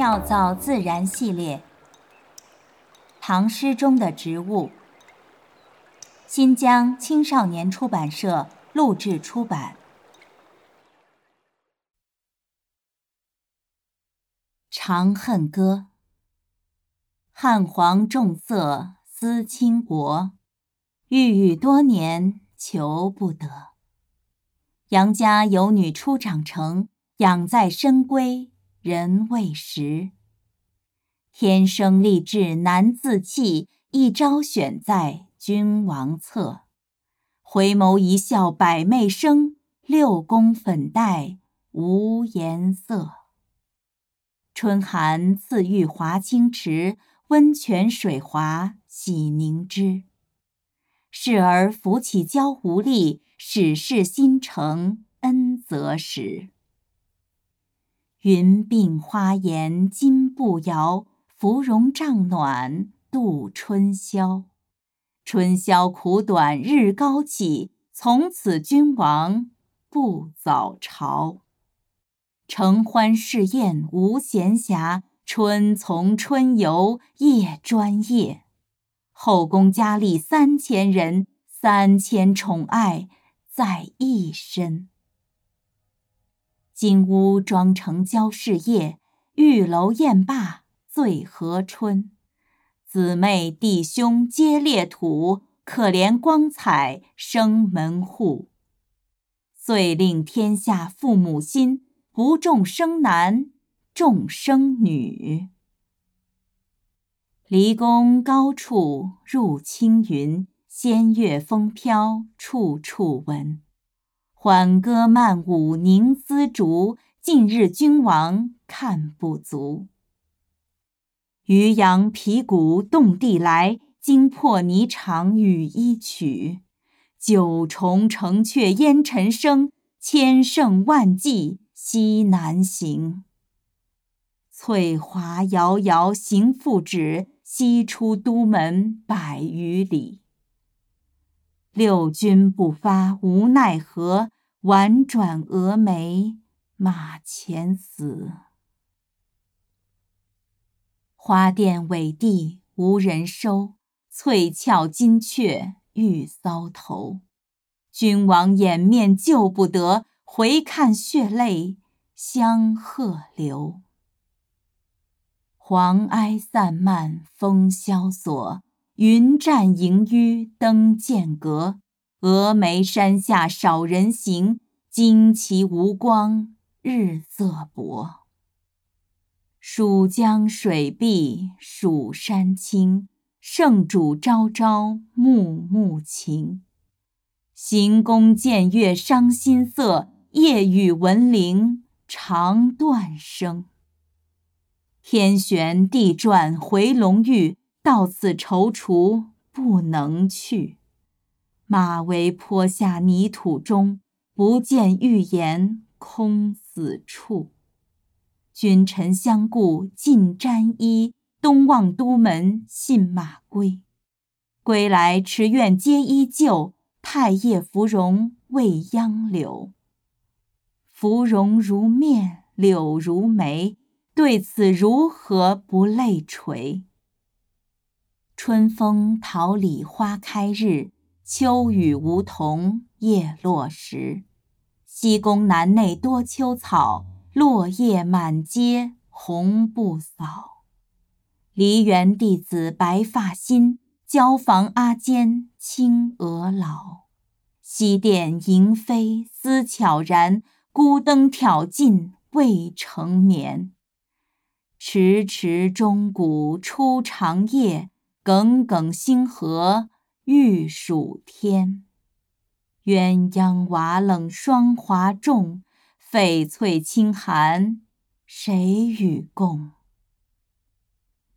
妙造自然系列，唐诗中的植物。新疆青少年出版社录制出版。《长恨歌》：汉皇重色思倾国，郁郁多年求不得。杨家有女初长成，养在深闺。人未识，天生丽质难自弃。一朝选在君王侧，回眸一笑百媚生。六宫粉黛无颜色。春寒赐浴华清池，温泉水滑洗凝脂。侍儿扶起娇无力，始是新承恩泽时。云鬓花颜金步摇，芙蓉帐暖度春宵。春宵苦短日高起，从此君王不早朝。承欢侍宴无闲暇，春从春游夜专夜。后宫佳丽三千人，三千宠爱在一身。金屋妆成娇侍夜，玉楼宴罢醉和春。姊妹弟兄皆列土，可怜光彩生门户。遂令天下父母心，不重生男，重生女。离宫高处入青云，仙乐风飘处处闻。缓歌慢舞凝丝竹，近日君王看不足。渔阳鼙鼓动地来，惊破霓裳羽衣曲。九重城阙烟尘生，千乘万骑西南行。翠华遥遥行复止，西出都门百余里。六军不发无奈何，宛转蛾眉马前死。花钿委地无人收，翠翘金雀玉搔头。君王掩面救不得，回看血泪相和流。黄埃散漫风萧索。云栈萦纡登剑阁，峨眉山下少人行。旌旗无光日色薄。蜀江水碧蜀山青，圣主朝朝暮暮情。行宫见月伤心色，夜雨闻铃肠断声。天旋地转回龙驭。到此踌躇不能去，马嵬坡下泥土中，不见玉颜空死处。君臣相顾尽沾衣，东望都门信马归。归来池苑皆依旧，太液芙蓉未央柳。芙蓉如面柳如眉，对此如何不泪垂？春风桃李花开日，秋雨梧桐叶落时。西宫南内多秋草，落叶满阶红不扫。梨园弟子白发新，椒房阿监青娥老。西殿萤飞思悄然，孤灯挑尽未成眠。迟迟钟鼓初长夜。耿耿星河欲曙天，鸳鸯瓦冷霜华重，翡翠清寒谁与共？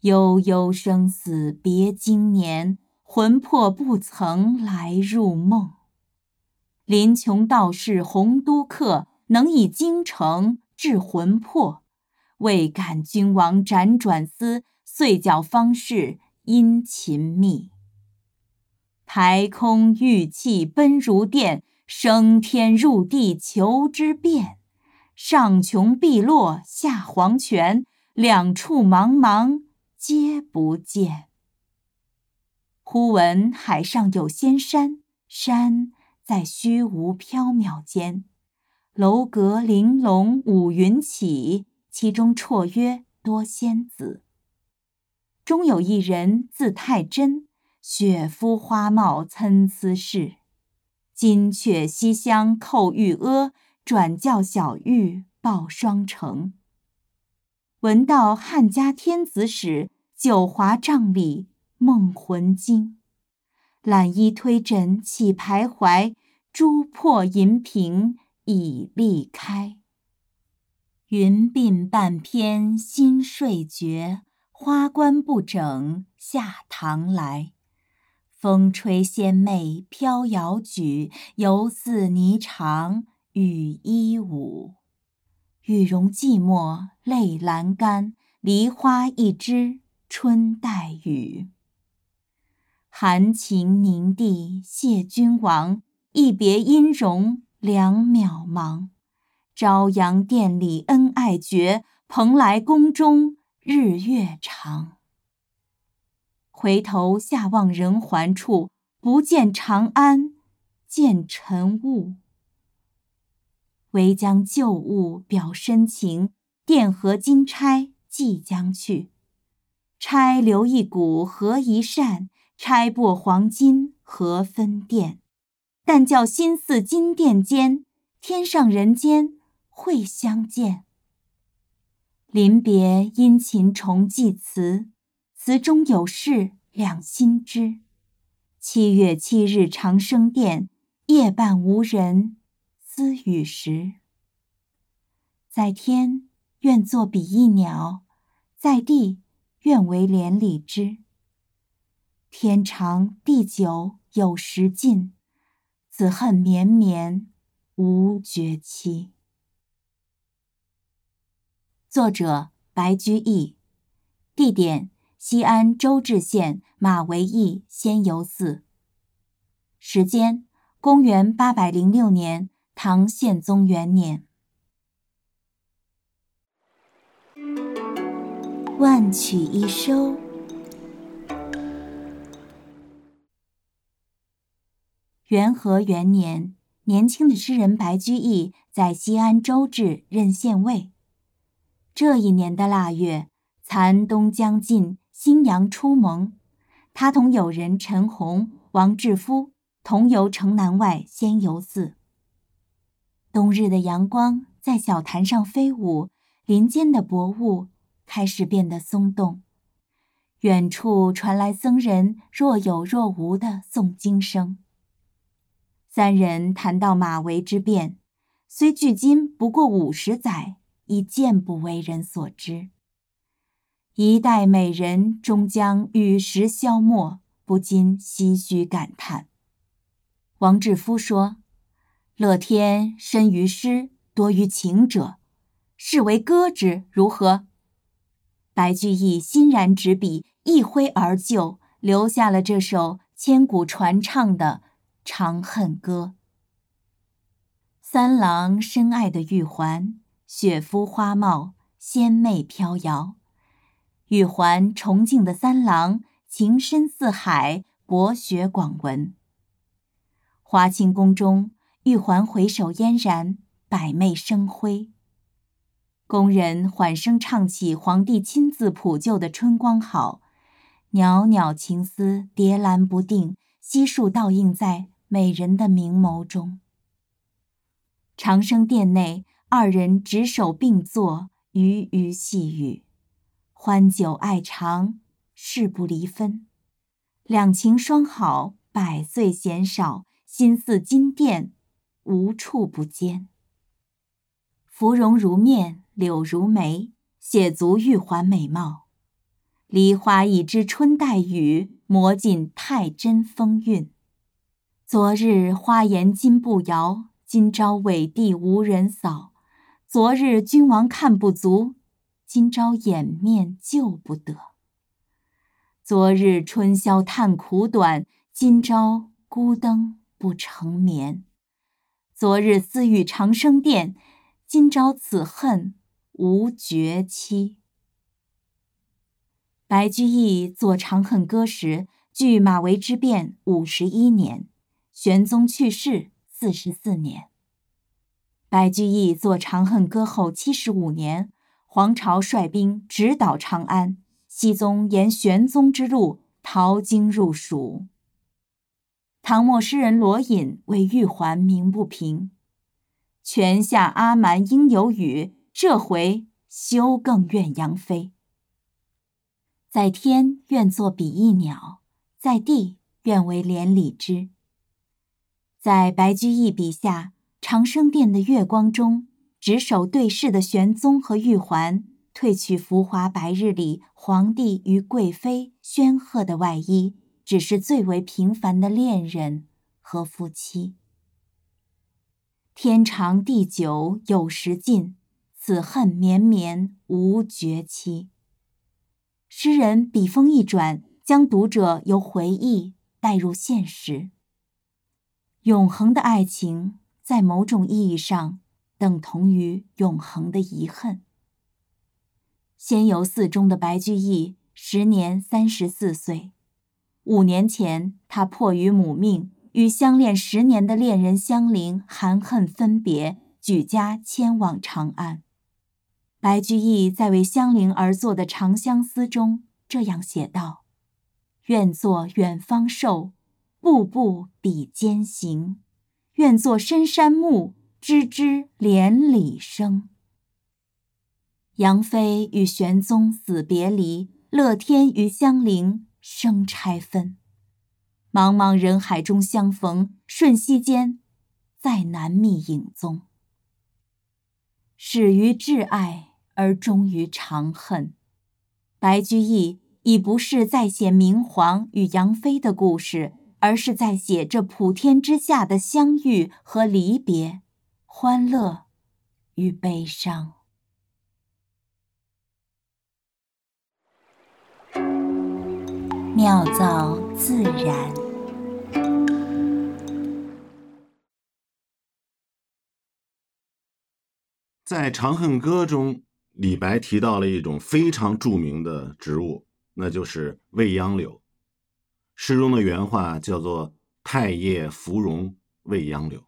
悠悠生死别经年，魂魄不曾来入梦。临邛道士洪都客，能以京城治魂魄，未敢君王辗转思，遂教方士。殷勤觅，排空玉气奔如电，升天入地求之遍。上穷碧落下黄泉，两处茫茫皆不见。忽闻海上有仙山，山在虚无缥缈间。楼阁玲珑五云起，其中绰约多仙子。中有一人字太真，雪肤花貌参差是。金阙西厢叩玉阿，转教小玉报双成。闻道汉家天子使，九华帐里梦魂惊。揽衣推枕起徘徊，珠破银屏。已立开，云鬓半偏新睡觉，花冠不整下堂来。风吹仙袂飘摇举，犹似霓裳羽衣舞。羽绒寂寞泪阑干，梨花一枝春带雨。含情凝地谢君王，一别音容。两渺茫，朝阳殿里恩爱绝，蓬莱宫中日月长。回头下望人寰处，不见长安，见尘雾。唯将旧物表深情，钿合金钗即将去。钗留一股合一扇，钗擘黄金何分钿？但教心似金钿坚，天上人间会相见。临别殷勤重寄词，词中有事两心知。七月七日长生殿，夜半无人私语时。在天愿作比翼鸟，在地愿为连理枝。天长地久有时尽。此恨绵绵无绝期。作者：白居易，地点：西安周至县马嵬驿仙游寺。时间：公元八百零六年，唐宪宗元年。万曲一收。元和元年，年轻的诗人白居易在西安周至任县尉。这一年的腊月，残冬将近，新阳初萌。他同友人陈洪、王志夫同游城南外仙游寺。冬日的阳光在小潭上飞舞，林间的薄雾开始变得松动。远处传来僧人若有若无的诵经声。三人谈到马嵬之变，虽距今不过五十载，已渐不为人所知。一代美人终将与时消没，不禁唏嘘感叹。王志夫说：“乐天深于诗，多于情者，是为歌之，如何？”白居易欣然执笔，一挥而就，留下了这首千古传唱的。《长恨歌》：三郎深爱的玉环，雪肤花貌，仙媚飘摇。玉环崇敬的三郎，情深似海，博学广文。华清宫中，玉环回首嫣然，百媚生辉。宫人缓声唱起皇帝亲自谱就的《春光好》，袅袅情思，叠兰不定，悉数倒映在。美人的明眸中，长生殿内，二人执手并坐，鱼鱼细语，欢久爱长，誓不离分。两情双好，百岁嫌少，心似金殿，无处不坚。芙蓉如面，柳如眉，写足玉环美貌。梨花一枝春带雨，磨尽太真风韵。昨日花颜金步摇，今朝伟地无人扫。昨日君王看不足，今朝掩面救不得。昨日春宵叹苦短，今朝孤灯不成眠。昨日私语长生殿，今朝此恨无绝期。白居易作《长恨歌》时，距马嵬之变五十一年，玄宗去世四十四年。白居易作《长恨歌》后七十五年，黄巢率兵直捣长安，熹宗沿玄宗之路逃京入蜀。唐末诗人罗隐为玉环鸣不平：“泉下阿瞒应有语，这回休更怨杨妃。”在天愿作比翼鸟，在地愿为连理枝。在白居易笔下，长生殿的月光中，执手对视的玄宗和玉环，褪去浮华白日里皇帝与贵妃煊赫的外衣。只是最为平凡的恋人和夫妻。天长地久有时尽，此恨绵绵无绝期。诗人笔锋一转，将读者由回忆带入现实。永恒的爱情，在某种意义上等同于永恒的遗恨。仙游寺中的白居易，时年三十四岁。五年前，他迫于母命，与相恋十年的恋人香菱含恨分别，举家迁往长安。白居易在为香菱而作的《长相思》中这样写道：“愿作远方兽，步步比肩行；愿作深山木，枝枝连理生。”杨妃与玄宗死别离，乐天与香菱。生拆分，茫茫人海中相逢，瞬息间，再难觅影踪。始于挚爱，而终于长恨。白居易已不是在写明皇与杨妃的故事，而是在写这普天之下的相遇和离别，欢乐与悲伤。妙造自然，在《长恨歌》中，李白提到了一种非常著名的植物，那就是未央柳。诗中的原话叫做“太液芙蓉未央柳”。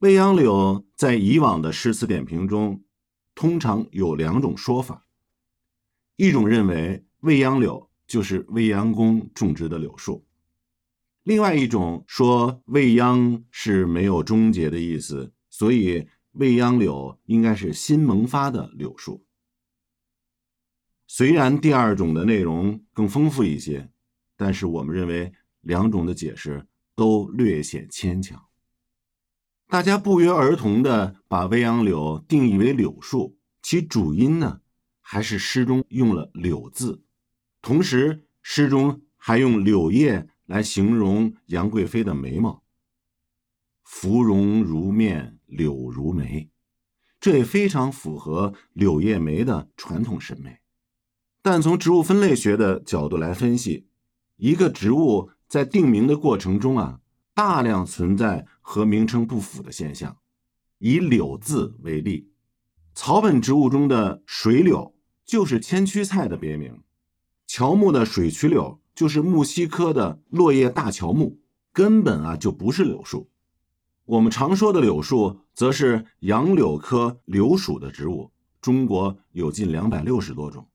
未央柳在以往的诗词点评中，通常有两种说法：一种认为未央柳。就是未央宫种植的柳树。另外一种说未央是没有终结的意思，所以未央柳应该是新萌发的柳树。虽然第二种的内容更丰富一些，但是我们认为两种的解释都略显牵强。大家不约而同的把未央柳定义为柳树，其主因呢，还是诗中用了“柳”字。同时，诗中还用柳叶来形容杨贵妃的眉毛，“芙蓉如面柳如眉”，这也非常符合柳叶眉的传统审美。但从植物分类学的角度来分析，一个植物在定名的过程中啊，大量存在和名称不符的现象。以“柳”字为例，草本植物中的水柳就是千屈菜的别名。乔木的水曲柳就是木犀科的落叶大乔木，根本啊就不是柳树。我们常说的柳树，则是杨柳科柳属的植物，中国有近两百六十多种。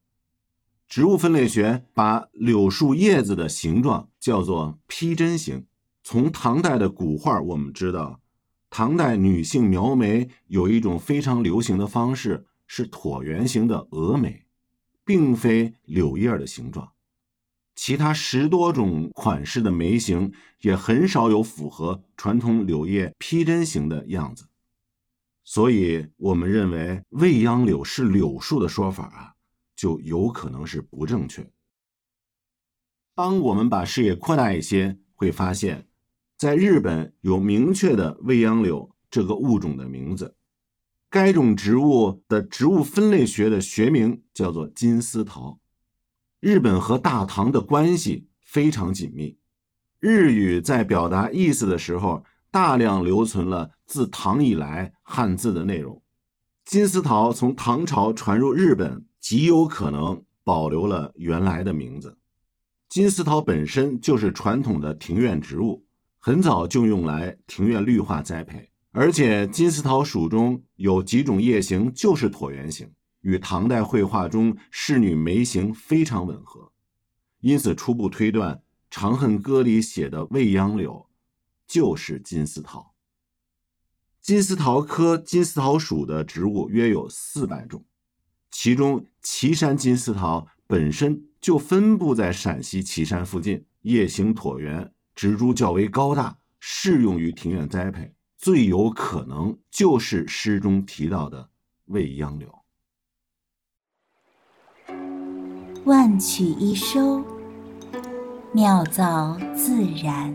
植物分类学把柳树叶子的形状叫做披针形。从唐代的古画我们知道，唐代女性描眉有一种非常流行的方式，是椭圆形的蛾眉。并非柳叶的形状，其他十多种款式的眉形也很少有符合传统柳叶披针形的样子，所以我们认为未央柳是柳树的说法啊，就有可能是不正确。当我们把视野扩大一些，会发现，在日本有明确的未央柳这个物种的名字。该种植物的植物分类学的学名叫做金丝桃。日本和大唐的关系非常紧密，日语在表达意思的时候，大量留存了自唐以来汉字的内容。金丝桃从唐朝传入日本，极有可能保留了原来的名字。金丝桃本身就是传统的庭院植物，很早就用来庭院绿化栽培。而且金丝桃属中有几种叶形就是椭圆形，与唐代绘画中仕女眉形非常吻合，因此初步推断《长恨歌》里写的未央柳就是金丝桃。金丝桃科金丝桃属的植物约有四百种，其中岐山金丝桃本身就分布在陕西岐山附近，叶形椭圆，植株较为高大，适用于庭院栽培。最有可能就是诗中提到的未央柳。万曲一收，妙造自然。